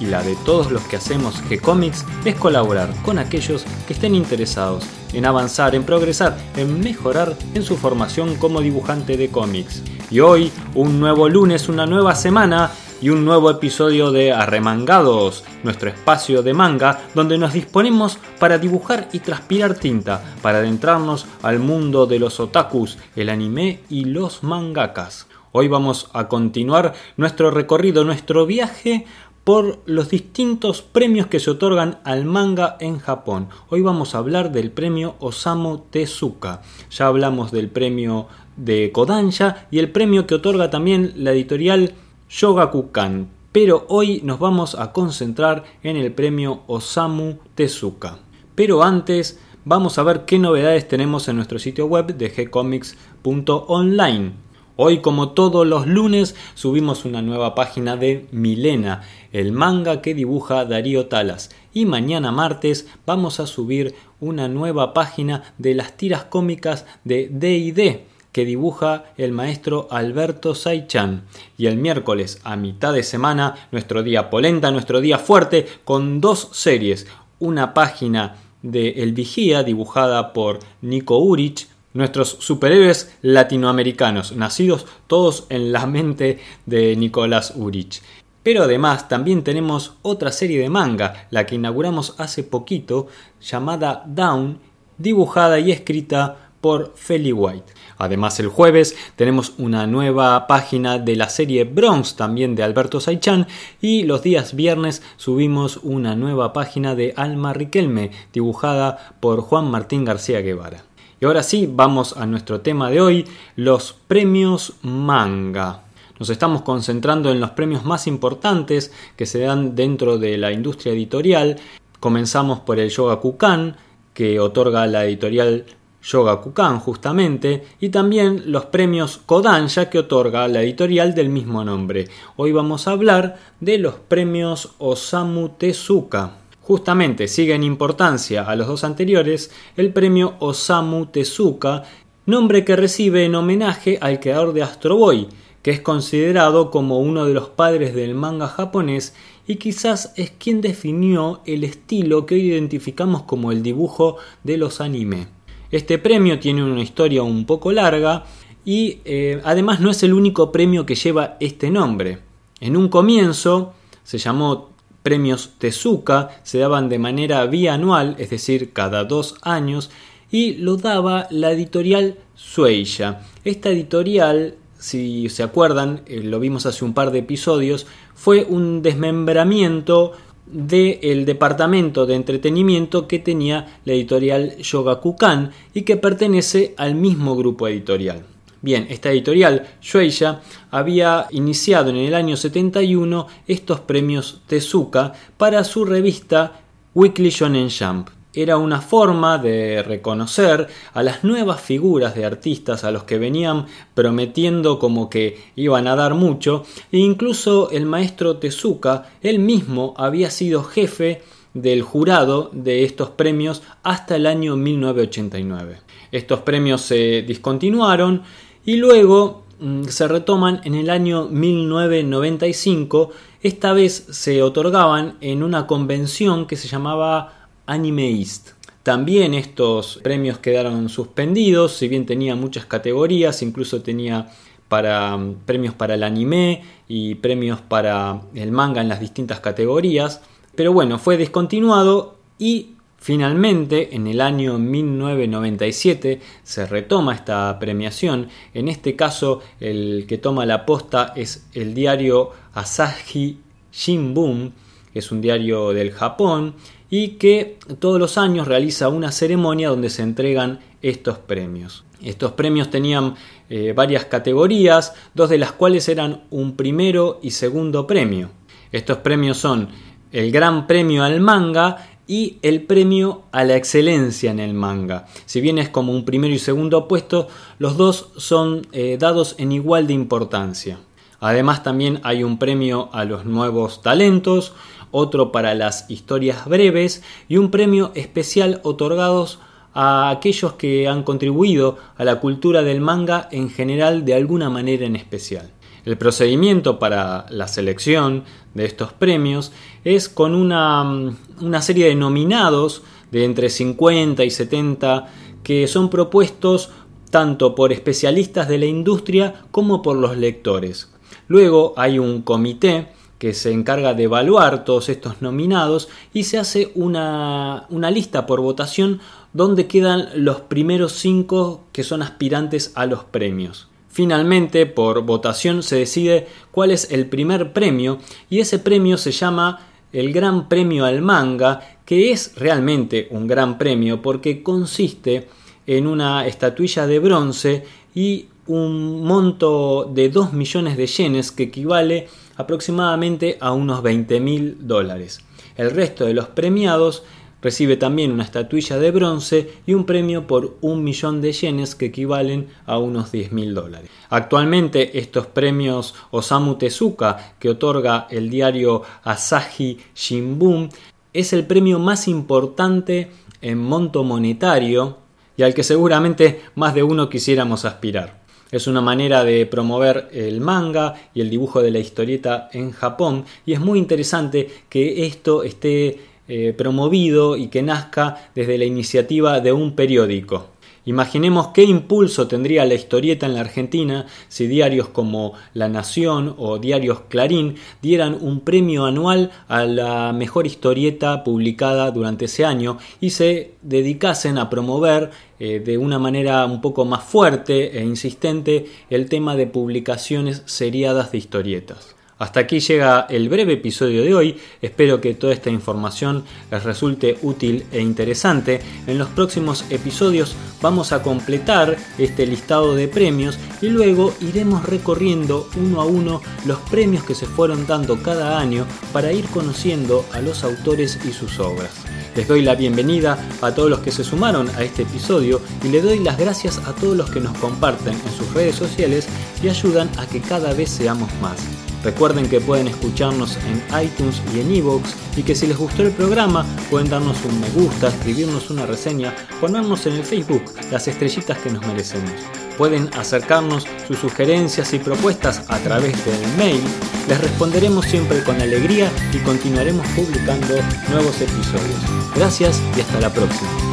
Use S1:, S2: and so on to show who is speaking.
S1: y la de todos los que hacemos G-Comics es colaborar con aquellos que estén interesados en avanzar, en progresar, en mejorar en su formación como dibujante de cómics. Y hoy, un nuevo lunes, una nueva semana y un nuevo episodio de Arremangados, nuestro espacio de manga donde nos disponemos para dibujar y transpirar tinta, para adentrarnos al mundo de los otakus, el anime y los mangakas. Hoy vamos a continuar nuestro recorrido, nuestro viaje por los distintos premios que se otorgan al manga en Japón. Hoy vamos a hablar del premio Osamu Tezuka. Ya hablamos del premio de Kodansha y el premio que otorga también la editorial Shogakukan. Pero hoy nos vamos a concentrar en el premio Osamu Tezuka. Pero antes vamos a ver qué novedades tenemos en nuestro sitio web de gcomics.online. Hoy, como todos los lunes, subimos una nueva página de Milena, el manga que dibuja Darío Talas. Y mañana martes vamos a subir una nueva página de las tiras cómicas de DD que dibuja el maestro Alberto Saichan. Y el miércoles, a mitad de semana, nuestro día polenta, nuestro día fuerte, con dos series. Una página de El Vigía, dibujada por Nico Urich, nuestros superhéroes latinoamericanos, nacidos todos en la mente de Nicolás Urich. Pero además también tenemos otra serie de manga, la que inauguramos hace poquito, llamada Down, dibujada y escrita por Feli White. Además el jueves tenemos una nueva página de la serie Bronx también de Alberto Saichan y los días viernes subimos una nueva página de Alma Riquelme dibujada por Juan Martín García Guevara. Y ahora sí, vamos a nuestro tema de hoy, los premios manga. Nos estamos concentrando en los premios más importantes que se dan dentro de la industria editorial. Comenzamos por el Yogakukan, que otorga la editorial Yogakukan justamente, y también los premios Kodansha que otorga la editorial del mismo nombre. Hoy vamos a hablar de los premios Osamu Tezuka. Justamente sigue en importancia a los dos anteriores el premio Osamu Tezuka, nombre que recibe en homenaje al creador de Astro Boy, que es considerado como uno de los padres del manga japonés y quizás es quien definió el estilo que hoy identificamos como el dibujo de los anime. Este premio tiene una historia un poco larga y eh, además no es el único premio que lleva este nombre. En un comienzo se llamó premios Tezuka se daban de manera bianual, es decir, cada dos años, y lo daba la editorial Sueya. Esta editorial, si se acuerdan, eh, lo vimos hace un par de episodios, fue un desmembramiento del departamento de entretenimiento que tenía la editorial Yogakukan y que pertenece al mismo grupo editorial. Bien, esta editorial, Shueisha, había iniciado en el año 71 estos premios Tezuka para su revista Weekly Shonen Jump. Era una forma de reconocer a las nuevas figuras de artistas a los que venían prometiendo como que iban a dar mucho, e incluso el maestro Tezuka, él mismo había sido jefe del jurado de estos premios hasta el año 1989. Estos premios se discontinuaron y luego mm, se retoman en el año 1995, esta vez se otorgaban en una convención que se llamaba Anime East. También estos premios quedaron suspendidos, si bien tenía muchas categorías, incluso tenía para mm, premios para el anime y premios para el manga en las distintas categorías. Pero bueno, fue discontinuado y Finalmente, en el año 1997 se retoma esta premiación. En este caso, el que toma la posta es el diario Asahi Shimbun, que es un diario del Japón, y que todos los años realiza una ceremonia donde se entregan estos premios. Estos premios tenían eh, varias categorías, dos de las cuales eran un primero y segundo premio. Estos premios son el Gran Premio al Manga y el premio a la excelencia en el manga. Si bien es como un primero y segundo puesto, los dos son eh, dados en igual de importancia. Además también hay un premio a los nuevos talentos, otro para las historias breves y un premio especial otorgados a aquellos que han contribuido a la cultura del manga en general de alguna manera en especial. El procedimiento para la selección de estos premios es con una, una serie de nominados de entre 50 y 70 que son propuestos tanto por especialistas de la industria como por los lectores. Luego hay un comité que se encarga de evaluar todos estos nominados y se hace una, una, lista por votación donde quedan los primeros cinco que son aspirantes a los premios. Finalmente, por votación se decide cuál es el primer premio y ese premio se llama el Gran Premio al Manga, que es realmente un gran premio porque consiste en una estatuilla de bronce y un monto de 2 millones de yenes que equivale aproximadamente a unos 20 mil dólares. El resto de los premiados Recibe también una estatuilla de bronce y un premio por un millón de yenes que equivalen a unos 10 mil dólares. Actualmente estos premios Osamu Tezuka que otorga el diario Asahi Shimbun es el premio más importante en monto monetario y al que seguramente más de uno quisiéramos aspirar. Es una manera de promover el manga y el dibujo de la historieta en Japón y es muy interesante que esto esté eh, promovido y que nazca desde la iniciativa de un periódico. Imaginemos qué impulso tendría la historieta en la Argentina si diarios como La Nación o diarios Clarín dieran un premio anual a la mejor historieta publicada durante ese año y se dedicasen a promover eh, de una manera un poco más fuerte e insistente el tema de publicaciones seriadas de historietas. Hasta aquí llega el breve episodio de hoy, espero que toda esta información les resulte útil e interesante. En los próximos episodios vamos a completar este listado de premios y luego iremos recorriendo uno a uno los premios que se fueron dando cada año para ir conociendo a los autores y sus obras. Les doy la bienvenida a todos los que se sumaron a este episodio y le doy las gracias a todos los que nos comparten en sus redes sociales y ayudan a que cada vez seamos más. Recuerden que pueden escucharnos en iTunes y en iVoox y que si les gustó el programa pueden darnos un me gusta, escribirnos una reseña, ponernos en el Facebook las estrellitas que nos merecemos. Pueden acercarnos sus sugerencias y propuestas a través del mail. Les responderemos siempre con alegría y continuaremos publicando nuevos episodios. Gracias y hasta la próxima.